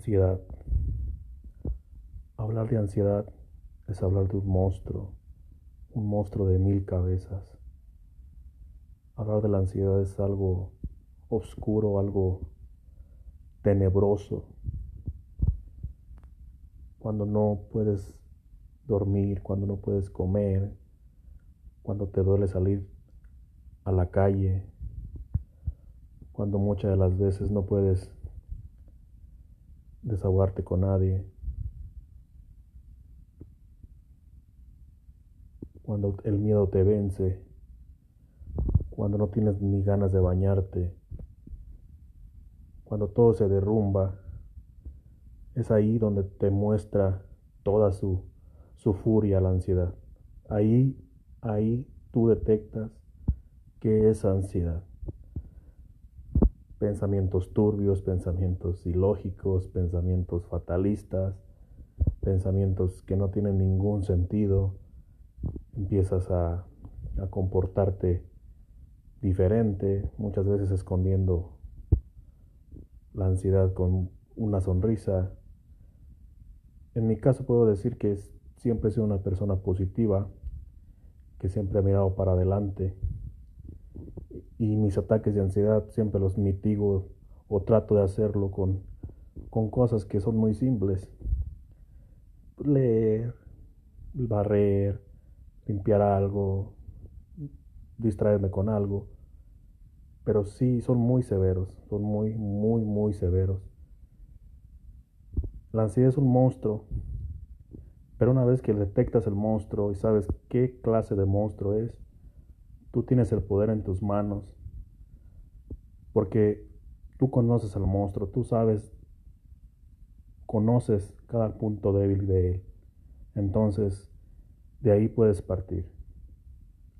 Ansiedad. Hablar de ansiedad es hablar de un monstruo, un monstruo de mil cabezas. Hablar de la ansiedad es algo oscuro, algo tenebroso. Cuando no puedes dormir, cuando no puedes comer, cuando te duele salir a la calle, cuando muchas de las veces no puedes desahogarte con nadie. Cuando el miedo te vence, cuando no tienes ni ganas de bañarte, cuando todo se derrumba, es ahí donde te muestra toda su, su furia, la ansiedad. Ahí, ahí tú detectas que es ansiedad pensamientos turbios, pensamientos ilógicos, pensamientos fatalistas, pensamientos que no tienen ningún sentido, empiezas a, a comportarte diferente, muchas veces escondiendo la ansiedad con una sonrisa. En mi caso puedo decir que siempre he sido una persona positiva, que siempre he mirado para adelante, y mis ataques de ansiedad siempre los mitigo o trato de hacerlo con, con cosas que son muy simples. Leer, barrer, limpiar algo, distraerme con algo. Pero sí, son muy severos, son muy, muy, muy severos. La ansiedad es un monstruo, pero una vez que detectas el monstruo y sabes qué clase de monstruo es, Tú tienes el poder en tus manos porque tú conoces al monstruo, tú sabes, conoces cada punto débil de él. Entonces, de ahí puedes partir.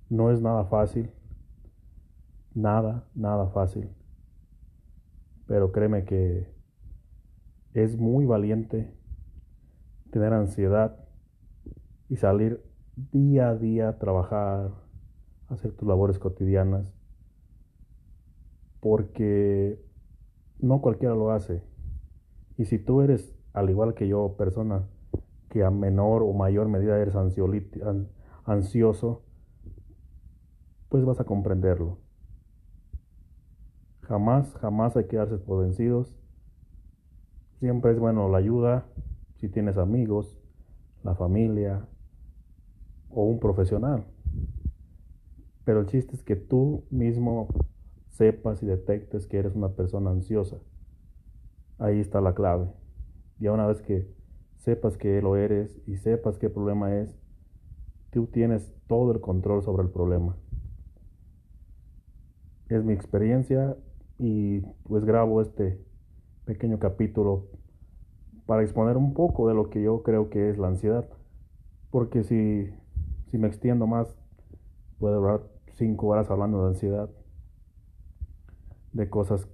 No es nada fácil, nada, nada fácil, pero créeme que es muy valiente tener ansiedad y salir día a día a trabajar, hacer tus labores cotidianas, porque no cualquiera lo hace. Y si tú eres, al igual que yo, persona que a menor o mayor medida eres ansioso, pues vas a comprenderlo. Jamás, jamás hay que darse por vencidos. Siempre es bueno la ayuda, si tienes amigos, la familia o un profesional. Pero el chiste es que tú mismo sepas y detectes que eres una persona ansiosa. Ahí está la clave. Y una vez que sepas que lo eres y sepas qué problema es, tú tienes todo el control sobre el problema. Es mi experiencia y pues grabo este pequeño capítulo para exponer un poco de lo que yo creo que es la ansiedad. Porque si, si me extiendo más puede durar cinco horas hablando de ansiedad, de cosas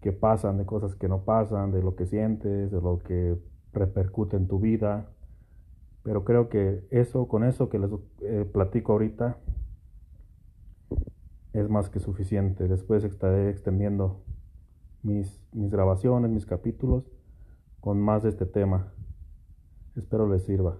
que pasan, de cosas que no pasan, de lo que sientes, de lo que repercute en tu vida. Pero creo que eso, con eso que les eh, platico ahorita, es más que suficiente. Después estaré extendiendo mis, mis grabaciones, mis capítulos, con más de este tema. Espero les sirva.